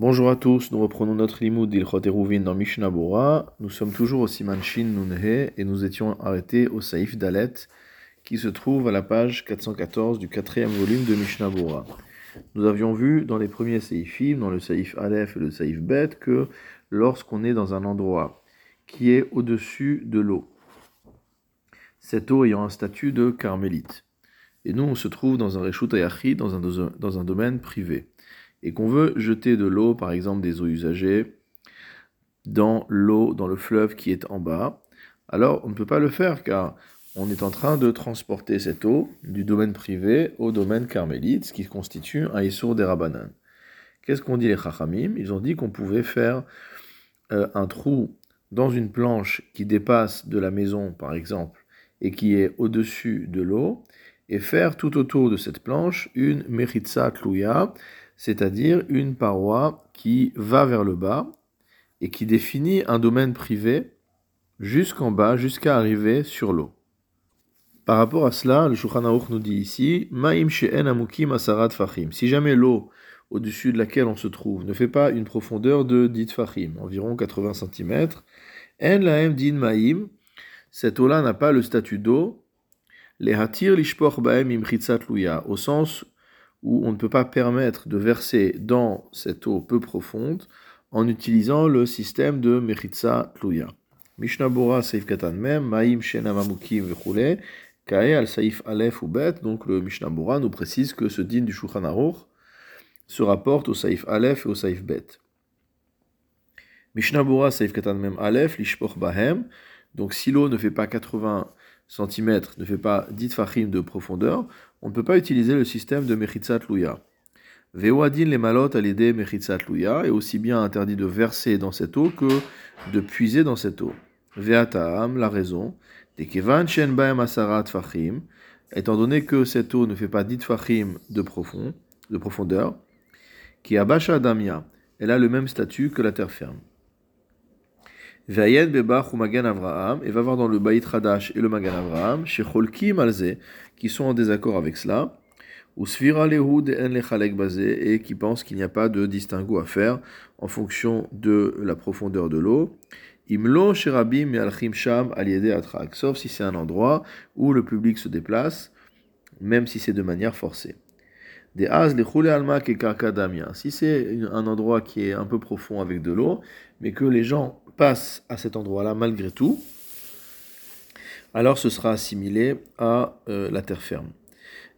Bonjour à tous, nous reprenons notre limoud d'Ilchot Eruvin dans Mishnah Bora. Nous sommes toujours au Siman Shin Nunhe et nous étions arrêtés au Saïf Dalet qui se trouve à la page 414 du quatrième volume de Mishnah Bora. Nous avions vu dans les premiers Saïfim, dans le Saïf Aleph et le Saïf Bet, que lorsqu'on est dans un endroit qui est au-dessus de l'eau, cette eau ayant un statut de carmélite, et nous on se trouve dans un Reshut Ayachi, dans un domaine privé et qu'on veut jeter de l'eau, par exemple des eaux usagées, dans l'eau, dans le fleuve qui est en bas, alors on ne peut pas le faire car on est en train de transporter cette eau du domaine privé au domaine carmélite, ce qui constitue un Issour des Rabbanan. Qu'est-ce qu'ont dit les Chachamim? Ils ont dit qu'on pouvait faire euh, un trou dans une planche qui dépasse de la maison, par exemple, et qui est au-dessus de l'eau, et faire tout autour de cette planche une Mechitza Tlouya, c'est-à-dire une paroi qui va vers le bas et qui définit un domaine privé jusqu'en bas, jusqu'à arriver sur l'eau. Par rapport à cela, le Shulchan nous dit ici Ma'im she'en amukim asarat fachim. Si jamais l'eau au-dessus de laquelle on se trouve ne fait pas une profondeur de 10 fachim, environ 80 cm, en laem din ma'im, cette eau-là n'a pas le statut d'eau, les hatir lishpor baem imchitzat luya, au sens où on ne peut pas permettre de verser dans cette eau peu profonde en utilisant le système de Mechitza Tluya. Mishnah Bora Seif Katan Mem, Maim Shenamamukim Vechule, Kae al Saif Aleph ou Bet, donc le Mishnah Bora nous précise que ce din du Shulchan se rapporte au Saif Aleph et au Saif Bet. Mishnah Bora Seif Katan Mem Aleph, Lishpoch Bahem, donc si l'eau ne fait pas 80 cm, ne fait pas 10 fachim de profondeur, on ne peut pas utiliser le système de Mechitzat Louya. Vewadin les malot à l'idée Mechitzat Louya est aussi bien interdit de verser dans cette eau que de puiser dans cette eau. Veataam, la raison, des Kevan Shen Baem Asarat Fachim, étant donné que cette eau ne fait pas 10 fachim de, profond, de profondeur, qui Abasha Damia, elle a le même statut que la terre ferme. Vayen Bebach ou Magan Avraham, et va voir dans le Baït Radash et le Magan Avraham, chez Cholki Malze, qui sont en désaccord avec cela, ou Svira Lehud en Lechalek Bazé, et qui pensent qu'il n'y a pas de distinguo à faire en fonction de la profondeur de l'eau. Imlo Sherabim Mealchim Sham Aliede Atrak, sauf si c'est un endroit où le public se déplace, même si c'est de manière forcée. Des Az les Alma et. Si c'est un endroit qui est un peu profond avec de l'eau, mais que les gens passe à cet endroit-là malgré tout, alors ce sera assimilé à euh, la terre ferme.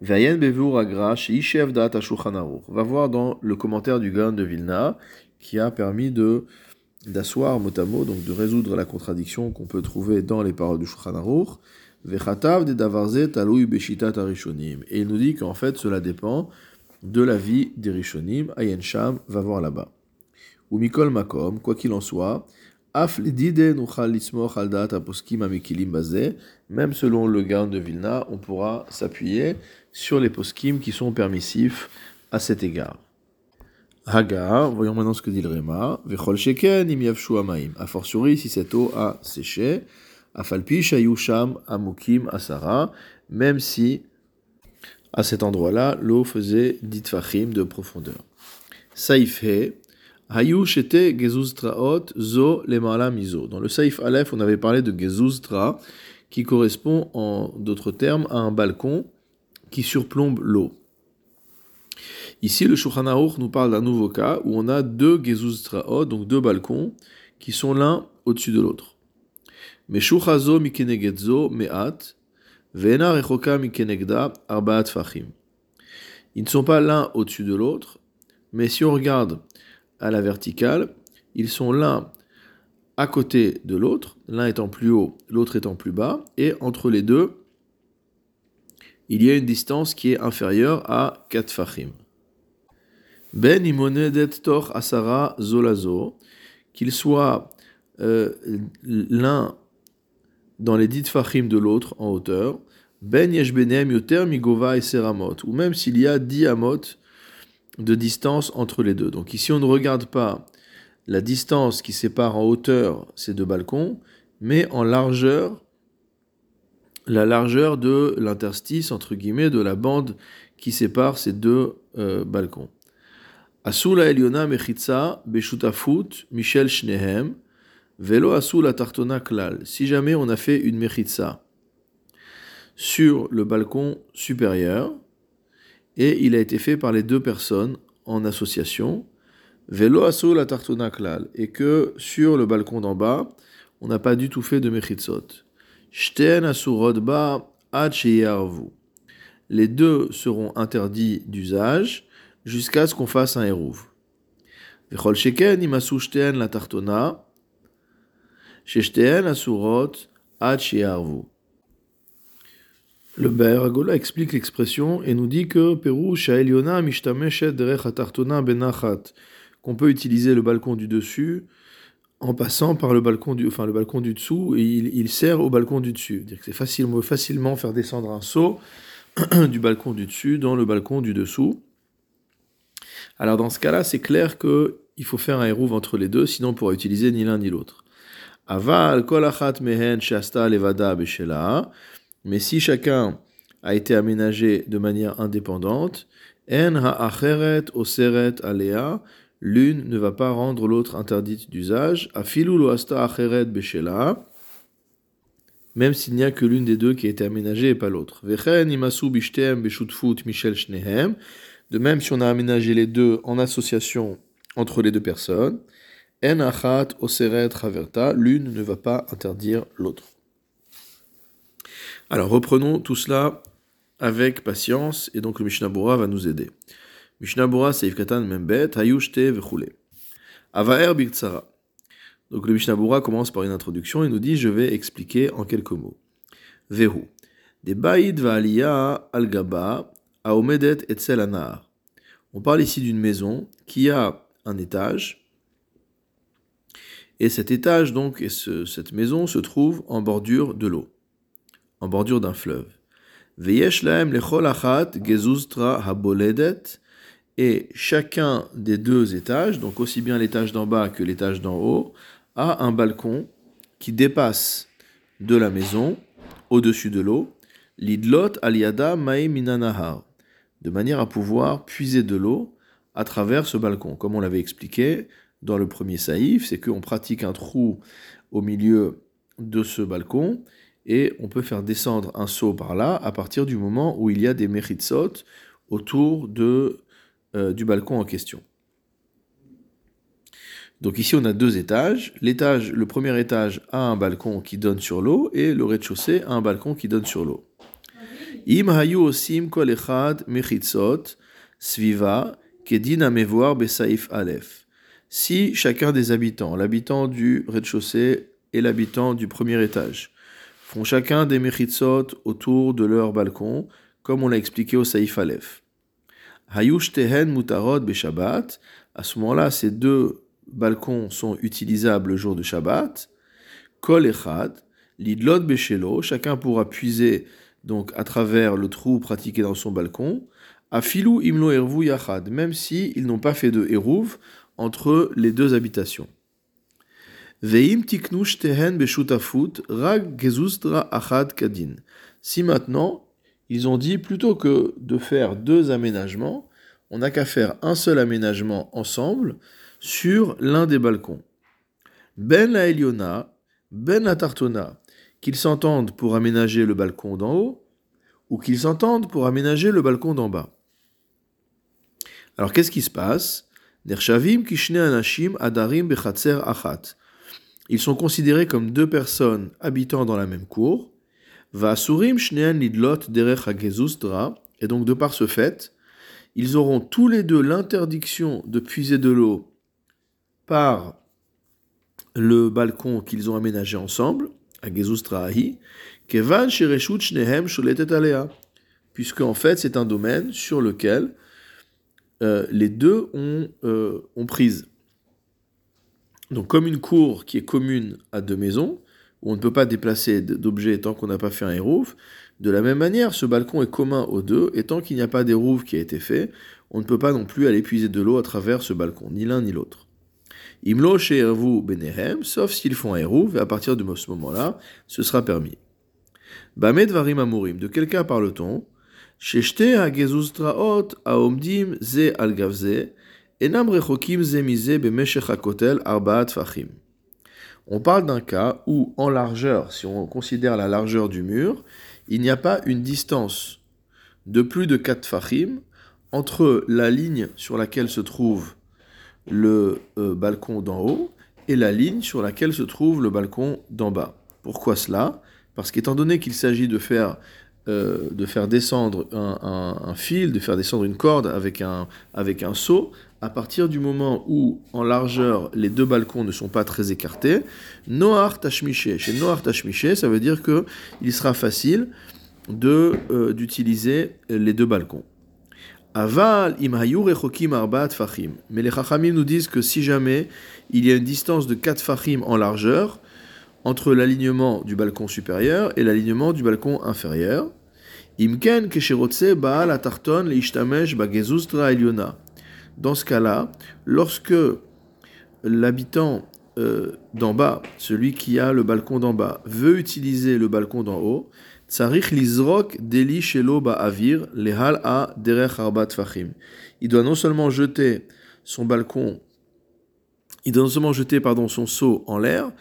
Va voir dans le commentaire du Gan de Vilna qui a permis de d'asseoir motamo, donc de résoudre la contradiction qu'on peut trouver dans les paroles du Shulchan Aruch. Et il nous dit qu'en fait cela dépend de la vie des Rishonim. Ayen Sham va voir là-bas. Ou Mikol Makom, quoi qu'il en soit, même selon le Gaon de Vilna, on pourra s'appuyer sur les poskim qui sont permissifs à cet égard. Hagar, voyons maintenant ce que dit le Réma. Vechol sheken im amaim. A fortiori, si cette eau a séché, afalpi shayusham amukim asara, même si à cet endroit-là, l'eau faisait dit fachim de profondeur. Saifhe, zo. Dans le Saif Aleph, on avait parlé de gezuztra, qui correspond en d'autres termes à un balcon qui surplombe l'eau. Ici, le Shulchan nous parle d'un nouveau cas où on a deux gezuztraot, donc deux balcons, qui sont l'un au-dessus de l'autre. Ils ne sont pas l'un au-dessus de l'autre, mais si on regarde à la verticale, ils sont l'un à côté de l'autre, l'un étant plus haut, l'autre étant plus bas, et entre les deux, il y a une distance qui est inférieure à 4 fachim. Ben imonedet tor asara zolazo, qu'il soit euh, l'un dans les 10 fachim de l'autre en hauteur, ben yeshbenem yoter migova et seramot, ou même s'il y a 10 amot de distance entre les deux. Donc ici, on ne regarde pas la distance qui sépare en hauteur ces deux balcons, mais en largeur, la largeur de l'interstice, entre guillemets, de la bande qui sépare ces deux euh, balcons. Asula Eliona Beshutafut Michel Shnehem Velo Asula Tartona Klal. Si jamais on a fait une Mechitza sur le balcon supérieur et il a été fait par les deux personnes en association, Velo Asula Tartona Klal, et que sur le balcon d'en bas, on n'a pas du tout fait de Mechitzot. Shten Asurodba Ad Les deux seront interdits d'usage jusqu'à ce qu'on fasse un hérouv. Vechol sheken imasu shteen la tartona, sheshteen asurot Le Baeragola explique l'expression et nous dit que Pérou Shaeliona mishtameshet derech tartona benachat, qu'on peut utiliser le balcon du dessus en passant par le balcon du, enfin le balcon du dessous et il, il sert au balcon du dessus. C'est facilement, faire descendre un seau du balcon du dessus dans le balcon du dessous. Alors dans ce cas-là, c'est clair qu'il faut faire un hérouve entre les deux, sinon on pourra utiliser ni l'un ni l'autre. Aval mehen shasta levada Mais si chacun a été aménagé de manière indépendante, en ha'acheret oseret alea, l'une ne va pas rendre l'autre interdite d'usage. Afilu lo asta acheret beshela, même s'il n'y a que l'une des deux qui a été aménagée et pas l'autre. Vechen imasu bishtem beshutfut michel shnehem. De même, si on a aménagé les deux en association entre les deux personnes, en achat oseret traverta, l'une ne va pas interdire l'autre. Alors reprenons tout cela avec patience, et donc le Mishnah va nous aider. Mishnah Bora Seif Membet, Hayushte Vechule. Avaer Biktsara. Donc le Mishnah commence par une introduction et nous dit Je vais expliquer en quelques mots. Vehu. De Baïd Al-Gaba Aomedet Etzel Anar. On parle ici d'une maison qui a un étage. Et cet étage, donc, et cette maison se trouve en bordure de l'eau, en bordure d'un fleuve. Et chacun des deux étages, donc aussi bien l'étage d'en bas que l'étage d'en haut, a un balcon qui dépasse de la maison au-dessus de l'eau. Lidlot aliada mae minanahar de manière à pouvoir puiser de l'eau à travers ce balcon. Comme on l'avait expliqué dans le premier saïf, c'est qu'on pratique un trou au milieu de ce balcon et on peut faire descendre un seau par là à partir du moment où il y a des méritsot autour de, euh, du balcon en question. Donc ici on a deux étages. L'étage, le premier étage a un balcon qui donne sur l'eau et le rez-de-chaussée a un balcon qui donne sur l'eau. Osim mechitzot sviva besaif. Si chacun des habitants, l'habitant du rez-de-chaussée et l'habitant du premier étage, font chacun des mechitzot autour de leur balcon, comme on l'a expliqué au saif alef. Hayush tehen beshabbat. À ce moment-là, ces deux balcons sont utilisables le jour de Shabbat. Kol echad lidlot beshelo. Chacun pourra puiser donc à travers le trou pratiqué dans son balcon, à filou imlo ervu yachad, même si ils n'ont pas fait de eruv entre les deux habitations. Veim tiknush tehen beshutafut rag gezustra achad kadin. Si maintenant ils ont dit plutôt que de faire deux aménagements, on n'a qu'à faire un seul aménagement ensemble sur l'un des balcons. Ben la Eliona, ben la Tartona, qu'ils s'entendent pour aménager le balcon d'en haut ou qu'ils s'entendent pour aménager le balcon d'en bas. Alors qu'est-ce qui se passe? Anashim adarim achat. Ils sont considérés comme deux personnes habitant dans la même cour. Vasurim lidlot derech Et donc de par ce fait, ils auront tous les deux l'interdiction de puiser de l'eau par le balcon qu'ils ont aménagé ensemble kevan shnehem puisque en fait c'est un domaine sur lequel euh, les deux ont, euh, ont prise. Donc comme une cour qui est commune à deux maisons, où on ne peut pas déplacer d'objets tant qu'on n'a pas fait un hérouf, de la même manière, ce balcon est commun aux deux, et tant qu'il n'y a pas d'hérouf qui a été fait, on ne peut pas non plus aller puiser de l'eau à travers ce balcon, ni l'un ni l'autre. Imlo vous benehem, sauf s'ils font un hérouv, et à partir de ce moment-là, ce sera permis. Bamed varim amurim, de quel cas parle-t-on Sheshte hagezustraot aomdim ze algavze, On parle d'un cas où, en largeur, si on considère la largeur du mur, il n'y a pas une distance de plus de 4 fachim entre la ligne sur laquelle se trouve le euh, balcon d'en haut et la ligne sur laquelle se trouve le balcon d'en bas. Pourquoi cela? Parce qu'étant donné qu'il s'agit de faire euh, descendre un, fil, de faire descendre une corde avec un, avec un seau, à partir du moment où, en largeur, les deux balcons ne sont pas très écartés, Noar Tashmiché. Chez Noar Tashmiché, ça veut dire que il sera facile euh, d'utiliser les deux balcons. Aval imhayur echokim arbaat fachim. Mais les chachamim nous disent que si jamais il y a une distance de 4 fachim en largeur, entre l'alignement du balcon supérieur et l'alignement du balcon inférieur. Imken kesherotse baal. Dans ce cas-là, lorsque l'habitant euh, d'en bas, celui qui a le balcon d'en bas, veut utiliser le balcon d'en haut, tsarich lizrok lehal a derech. Il doit non seulement jeter son balcon, il doit non seulement jeter pardon son seau en l'air,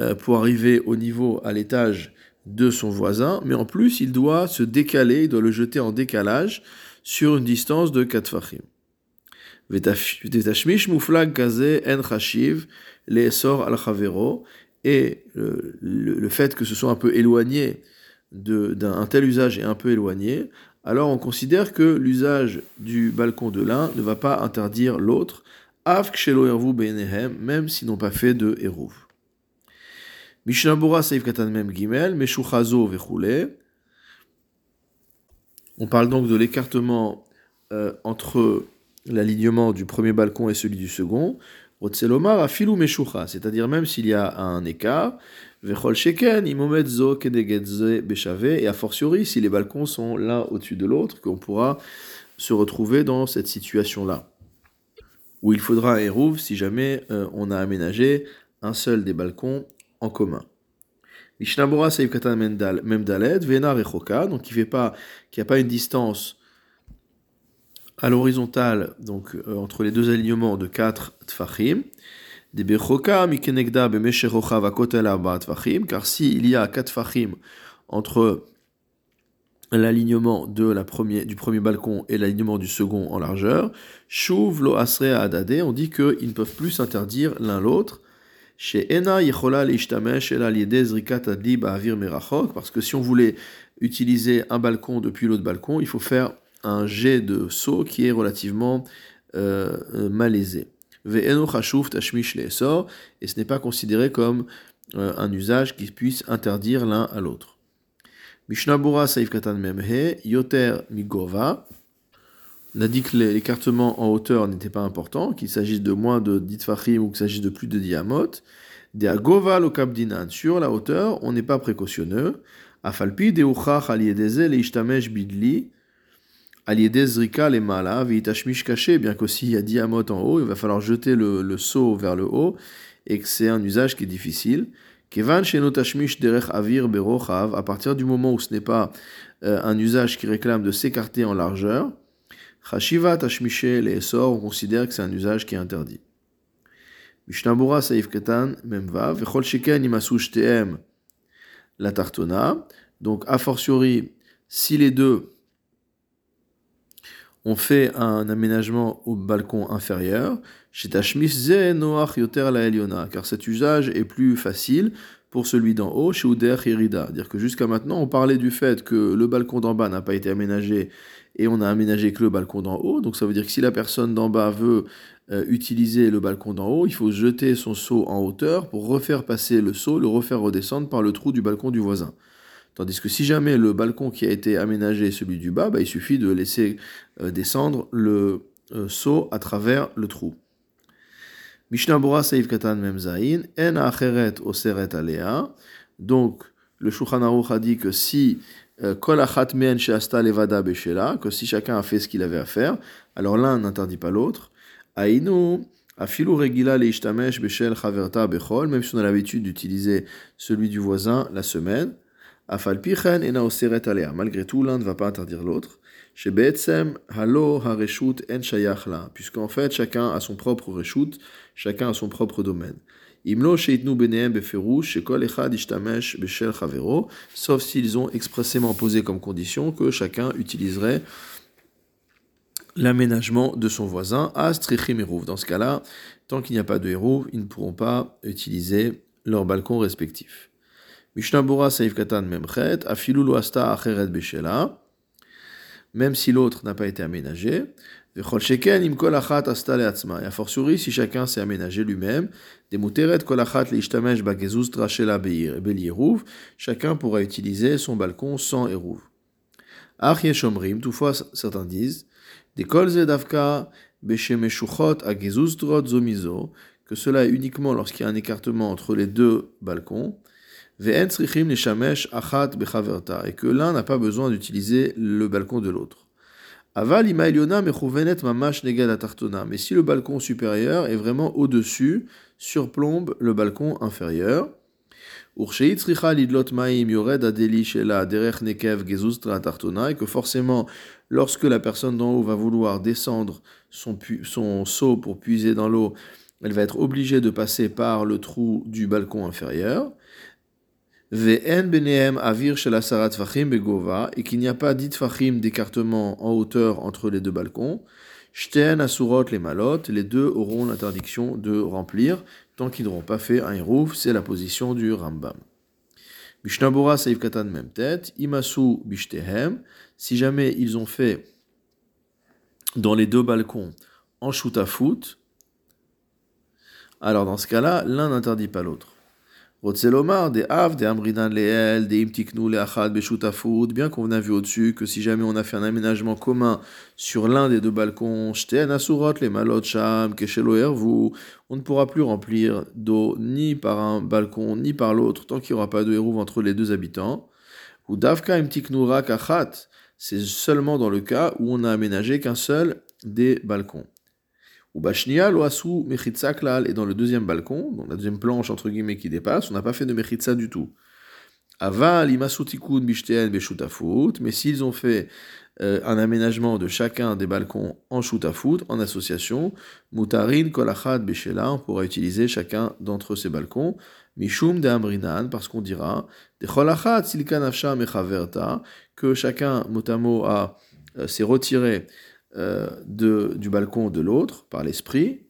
euh, pour arriver au niveau, à l'étage de son voisin, mais en plus il doit se décaler, il doit le jeter en décalage sur une distance de 4 fachim. Et le, fait que ce soit un peu éloigné d'un tel usage est un peu éloigné, alors on considère que l'usage du balcon de l'un ne va pas interdire l'autre, même s'ils n'ont pas fait de hérouv. Mishnabura Saif Katan Mem Gimel, Meshuchazo Vechule. On parle donc de l'écartement euh, entre l'alignement du premier balcon et celui du second. Otselomar afilu meshucha, c'est-à-dire même s'il y a un écart, vechol sheken imomet zo kedegedze beshave, et a fortiori si les balcons sont l'un au-dessus de l'autre, qu'on pourra se retrouver dans cette situation-là, où il faudra un hérouve si jamais euh, on a aménagé un seul des balcons en commun. Mishnabura Saïf Katan Memdalet, Vena Rechoka, donc qui qui a pas une distance à l'horizontale, donc euh, entre les deux alignements de 4 tfachim. Mikenegda, car s'il y a 4 tfachim entre l'alignement de la du premier balcon et l'alignement du second en largeur, Shuv lo adade, on dit qu'ils ne peuvent plus s'interdire l'un l'autre, parce que si on voulait utiliser un balcon depuis l'autre balcon, il faut faire un jet de saut qui est relativement euh, malaisé. Et ce n'est pas considéré comme euh, un usage qui puisse interdire l'un à l'autre. Mishnabura Saif Katan Memhe, Yoter Migova, on a dit que l'écartement en hauteur n'était pas important, qu'il s'agisse de moins de 10 fachim ou qu'il s'agisse de plus de diamot. De agoval au dinan. Sur la hauteur, on n'est pas précautionneux. Afalpi de uchach aliedeze le ishtamesh bidli. Aliedez rika le mala veitashmish caché. Bien qu'aussi il y a diamot en haut, il va falloir jeter le, le seau vers le haut et que c'est un usage qui est difficile. Kevan shenotashmish derech avir berochav. À partir du moment où ce n'est pas euh, un usage qui réclame de s'écarter en largeur. Chashiva tashmishe le on considère que c'est un usage qui est interdit. Mishnabura saif ketan memva, vechol sheken imasu shtem la tartona. Donc, a fortiori, si les deux ont fait un aménagement au balcon inférieur, ze noach yoter la eliona, car cet usage est plus facile pour celui d'en haut, chez Uder Hirida. Dire que jusqu'à maintenant, on parlait du fait que le balcon d'en bas n'a pas été aménagé et on a aménagé que le balcon d'en haut. Donc ça veut dire que si la personne d'en bas veut euh, utiliser le balcon d'en haut, il faut jeter son seau en hauteur pour refaire passer le seau, le refaire redescendre par le trou du balcon du voisin. Tandis que si jamais le balcon qui a été aménagé est celui du bas, bah, il suffit de laisser euh, descendre le euh, seau à travers le trou. Donc, le Shulchan a dit que si que si chacun a fait ce qu'il avait à faire, alors l'un n'interdit pas l'autre. Afilu regila leishtamesh beshel chaverta bechol, même si on a l'habitude d'utiliser celui du voisin la semaine. Malgré tout, l'un ne va pas interdire l'autre. Puisqu'en fait, chacun a son propre reshut, chacun a son propre domaine. Sauf s'ils ont expressément posé comme condition que chacun utiliserait l'aménagement de son voisin, eruv. Dans ce cas-là, tant qu'il n'y a pas de héros, ils ne pourront pas utiliser leur balcon respectif. Même si l'autre n'a pas été aménagé. Vechol Sheken Imkol Achat Asta Leatzma, et a si chacun s'est aménagé lui-même, des Muteret Kol Achat Leishtamesh Bagezuz Trachela Belierouv, chacun pourra utiliser son balcon sans Eruv. Ach Yeshomrim, toutefois certains disent, des Kol Zedavka Beshemeshuchot Agezuz Trot Zomizo, que cela est uniquement lorsqu'il y a un écartement entre les deux balcons, et que l'un n'a pas besoin d'utiliser le balcon de l'autre. Mais si le balcon supérieur est vraiment au-dessus, surplombe le balcon inférieur, et que forcément, lorsque la personne d'en haut va vouloir descendre son, son seau pour puiser dans l'eau, elle va être obligée de passer par le trou du balcon inférieur. Avir et qu'il n'y a pas dit fachim d'écartement en hauteur entre les deux balcons. Shten asurot les malot, les deux auront l'interdiction de remplir, tant qu'ils n'auront pas fait un hérouf, c'est la position du Rambam. Mishnabura saif katan même tête, imasu bishtehem, si jamais ils ont fait dans les deux balcons en shoot à foot, alors dans ce cas-là, l'un n'interdit pas l'autre. Bien qu'on a vu au-dessus que si jamais on a fait un aménagement commun sur l'un des deux balcons, on ne pourra plus remplir d'eau ni par un balcon ni par l'autre tant qu'il n'y aura pas de hérouve entre les deux habitants. Ou Davka c'est seulement dans le cas où on a aménagé qu'un seul des balcons. Ou Bashnia, Loasu, Mechitsa Klal, et dans le deuxième balcon, dans la deuxième planche entre guillemets qui dépasse, on n'a pas fait de Mechitsa du tout. Aval, Imasutikun, Bishten, Beshutafut, mais s'ils ont fait euh, un aménagement de chacun des balcons en Shutafut, en association, Mutarin, Kolachad, Beshela, on pourra utiliser chacun d'entre ces balcons, Mishum de Amrinan, parce qu'on dira, de Cholachad, Silkan Afsha, Mechaverta, que chacun, motamo, a, euh, s'est retiré euh, de, du balcon de l'autre par l'esprit,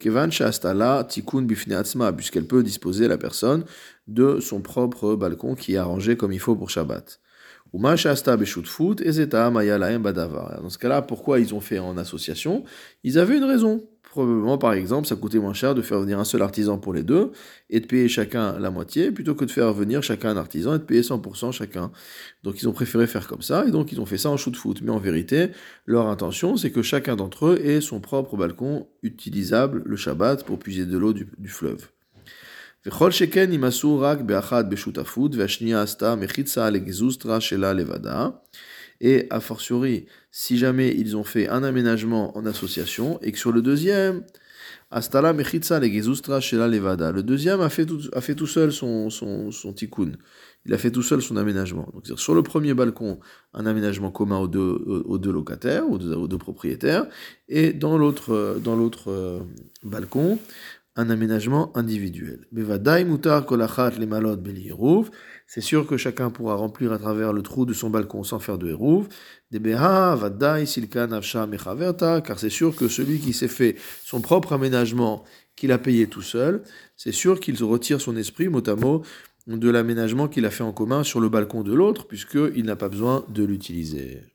Bifneatzma, puisqu'elle peut disposer la personne de son propre balcon qui est arrangé comme il faut pour Shabbat. Dans ce cas-là, pourquoi ils ont fait en association? Ils avaient une raison. Probablement, par exemple, ça coûtait moins cher de faire venir un seul artisan pour les deux et de payer chacun la moitié plutôt que de faire venir chacun un artisan et de payer 100% chacun. Donc ils ont préféré faire comme ça et donc ils ont fait ça en shoot foot. Mais en vérité, leur intention, c'est que chacun d'entre eux ait son propre balcon utilisable le Shabbat pour puiser de l'eau du, fleuve. Et a fortiori, si jamais ils ont fait un aménagement en association et que sur le deuxième, Astala Mechitza Legezustra Shela Levada, le deuxième a fait tout, a fait tout seul son, son, son tikkun. Il a fait tout seul son aménagement. Donc, sur le premier balcon, un aménagement commun aux deux, aux deux locataires, aux deux, aux deux propriétaires, et dans l'autre, dans l'autre euh, balcon, un aménagement individuel. C'est sûr que chacun pourra remplir à travers le trou de son balcon sans faire de hérouv. Car c'est sûr que celui qui s'est fait son propre aménagement, qu'il a payé tout seul, c'est sûr qu'il retire son esprit, mot à mot, de l'aménagement qu'il a fait en commun sur le balcon de l'autre, puisqu'il n'a pas besoin de l'utiliser.